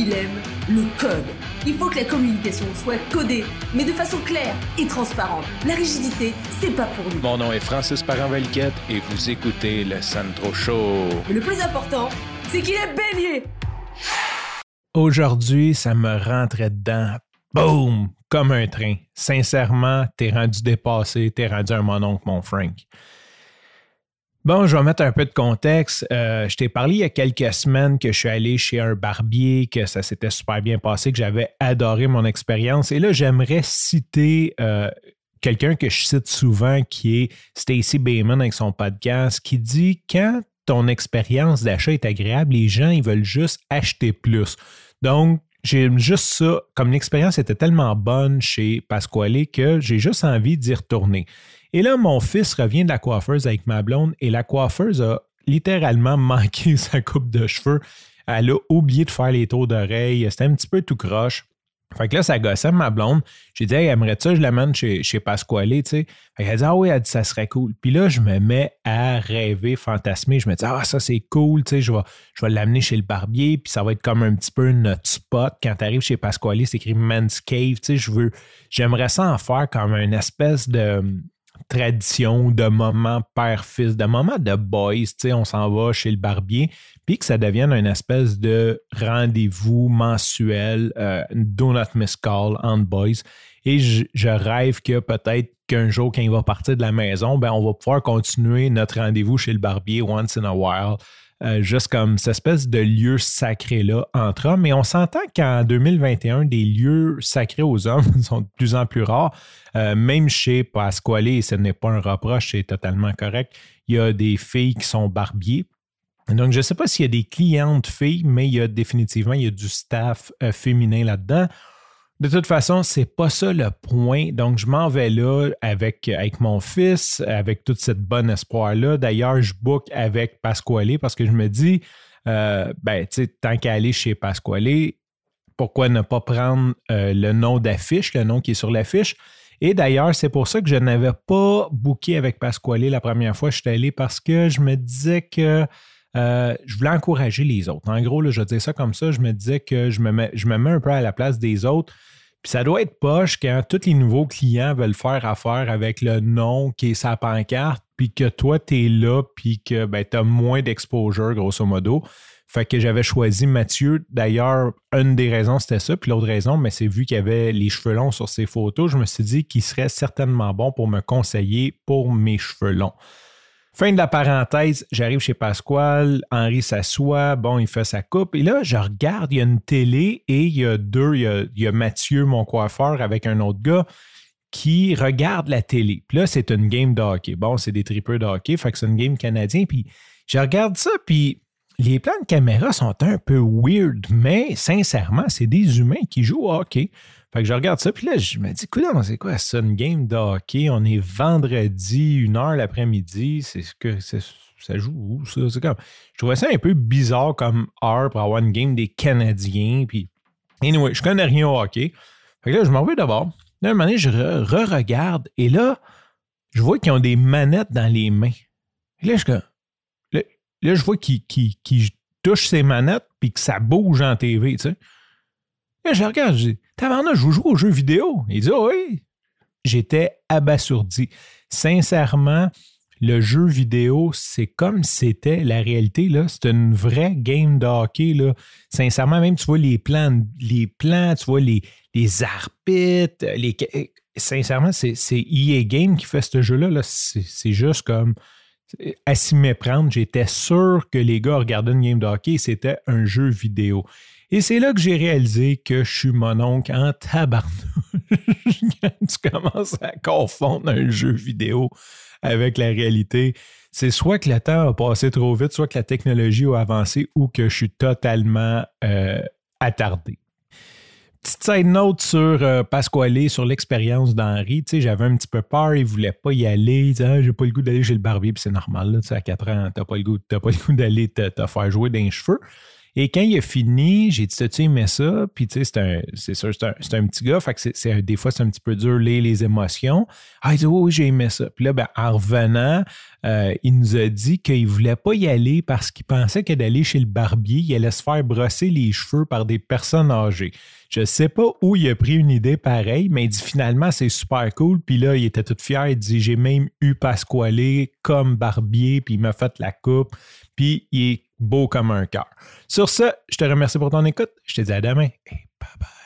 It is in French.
il aime le code. Il faut que la communication soit codée, mais de façon claire et transparente. La rigidité, c'est pas pour nous. Mon nom est Francis parent et vous écoutez le Sandro Show. Mais le plus important, c'est qu'il est bélier. Aujourd'hui, ça me rentrait dedans. Boum! Comme un train. Sincèrement, t'es rendu dépassé, t'es rendu un mononcle, mon Frank. Bon, je vais mettre un peu de contexte. Euh, je t'ai parlé il y a quelques semaines que je suis allé chez un barbier, que ça s'était super bien passé, que j'avais adoré mon expérience. Et là, j'aimerais citer euh, quelqu'un que je cite souvent, qui est Stacy Bayman avec son podcast, qui dit quand ton expérience d'achat est agréable, les gens, ils veulent juste acheter plus. Donc, j'ai juste ça, comme l'expérience était tellement bonne chez Pasquale que j'ai juste envie d'y retourner. Et là, mon fils revient de la coiffeuse avec ma blonde et la coiffeuse a littéralement manqué sa coupe de cheveux. Elle a oublié de faire les tours d'oreilles. C'était un petit peu tout croche. Fait que là, ça gossait ma blonde. J'ai dit, hey, aimerais-tu ça, je l'amène chez, chez Pasquale, tu sais? elle a dit, ah oui, elle dit, ça serait cool. Puis là, je me mets à rêver, fantasmer. Je me dis, ah, ça, c'est cool, tu sais, je vais, je vais l'amener chez le barbier, puis ça va être comme un petit peu notre spot. Quand tu arrives chez Pasquale, c'est écrit Men's Cave, tu sais, je veux, j'aimerais ça en faire comme une espèce de, tradition, de moment père-fils, de moment de boys, on s'en va chez le barbier, puis que ça devienne une espèce de rendez-vous mensuel, euh, do not miss call on boys. Et je, je rêve que peut-être qu'un jour, quand il va partir de la maison, ben, on va pouvoir continuer notre rendez-vous chez le barbier once in a while. Euh, juste comme cette espèce de lieu sacré-là entre hommes. Mais on s'entend qu'en 2021, des lieux sacrés aux hommes sont de plus en plus rares. Euh, même chez Pasquale, et ce n'est pas un reproche, c'est totalement correct, il y a des filles qui sont barbiers. Donc, je ne sais pas s'il y a des clientes filles, mais il y a définitivement il y a du staff euh, féminin là-dedans. De toute façon, c'est pas ça le point. Donc, je m'en vais là avec, mon fils, avec toute cette bonne espoir-là. D'ailleurs, je book avec Pasquale parce que je me dis, euh, ben, tu sais, tant qu'à aller chez Pasquale, pourquoi ne pas prendre euh, le nom d'affiche, le nom qui est sur l'affiche? Et d'ailleurs, c'est pour ça que je n'avais pas booké avec Pasquale la première fois que je suis allé parce que je me disais que euh, je voulais encourager les autres. En gros, je disais ça comme ça, je me disais que je me, mets, je me mets un peu à la place des autres. Puis ça doit être poche quand tous les nouveaux clients veulent faire affaire avec le nom qui est sa pancarte, puis que toi, tu es là, puis que ben, tu as moins d'exposure, grosso modo. Fait que j'avais choisi Mathieu. D'ailleurs, une des raisons, c'était ça. Puis l'autre raison, mais c'est vu qu'il avait les cheveux longs sur ses photos, je me suis dit qu'il serait certainement bon pour me conseiller pour mes cheveux longs. Fin de la parenthèse, j'arrive chez Pasquale, Henri s'assoit, bon, il fait sa coupe, et là, je regarde, il y a une télé et il y a deux, il y a, Mathieu, mon coiffeur, avec un autre gars qui regarde la télé. Puis là, c'est une game de hockey. Bon, c'est des tripeurs de hockey, fait que c'est une game canadien. Puis je regarde ça, puis les plans de caméra sont un peu weird, mais sincèrement, c'est des humains qui jouent au hockey. Fait que je regarde ça, puis là, je me dis, écoute, c'est quoi ça, une game de hockey? On est vendredi, une heure l'après-midi. C'est ce que ça joue où, ça? C'est comme, je trouvais ça un peu bizarre comme heure pour avoir une game des Canadiens. Puis, anyway, je connais rien au hockey. Fait que là, je m'en vais d'abord. Là, un moment donné, je re-regarde et là, je vois qu'ils ont des manettes dans les mains. Là, je, là, là je vois qu'ils touchent ces manettes puis que ça bouge en TV, tu sais. Là, je regarde, je dis, Tabarnak, je vous joue aux jeux vidéo. Il dit, oui. J'étais abasourdi. Sincèrement, le jeu vidéo, c'est comme c'était la réalité. C'est une vraie game de hockey. Là. Sincèrement, même tu vois les plans, les plans, tu vois les, les les. Sincèrement, c'est, EA Game qui fait ce jeu-là. -là, c'est, juste comme à s'y méprendre. J'étais sûr que les gars regardaient une game de hockey c'était un jeu vidéo. Et c'est là que j'ai réalisé que je suis mon oncle en tabarnouche. tu commences à confondre un jeu vidéo avec la réalité. C'est soit que le temps a passé trop vite, soit que la technologie a avancé ou que je suis totalement euh, attardé. Petite side note sur euh, Pasquale, sur l'expérience d'Henri. J'avais un petit peu peur, il ne voulait pas y aller. Disait ah, J'ai pas le goût d'aller chez le barbier, puis c'est normal. Là, à 4 ans, tu n'as pas le goût, d'aller te, faire jouer les cheveux. Et quand il a fini, j'ai dit, tu aimé ça? Puis, tu sais, c'est sûr, c'est un, un, petit gars, fait que des fois, c'est un petit peu dur les, les émotions. Ah, il dit, oui, j'ai aimé ça. Puis là, ben, en revenant, euh, il nous a dit qu'il ne voulait pas y aller parce qu'il pensait que d'aller chez le barbier, il allait se faire brosser les cheveux par des personnes âgées. Je ne sais pas où il a pris une idée pareille, mais il dit finalement c'est super cool. Puis là, il était tout fier. Il dit J'ai même eu Pasquale comme barbier, puis il m'a fait la coupe. Puis il est beau comme un cœur. Sur ce, je te remercie pour ton écoute. Je te dis à demain et bye bye.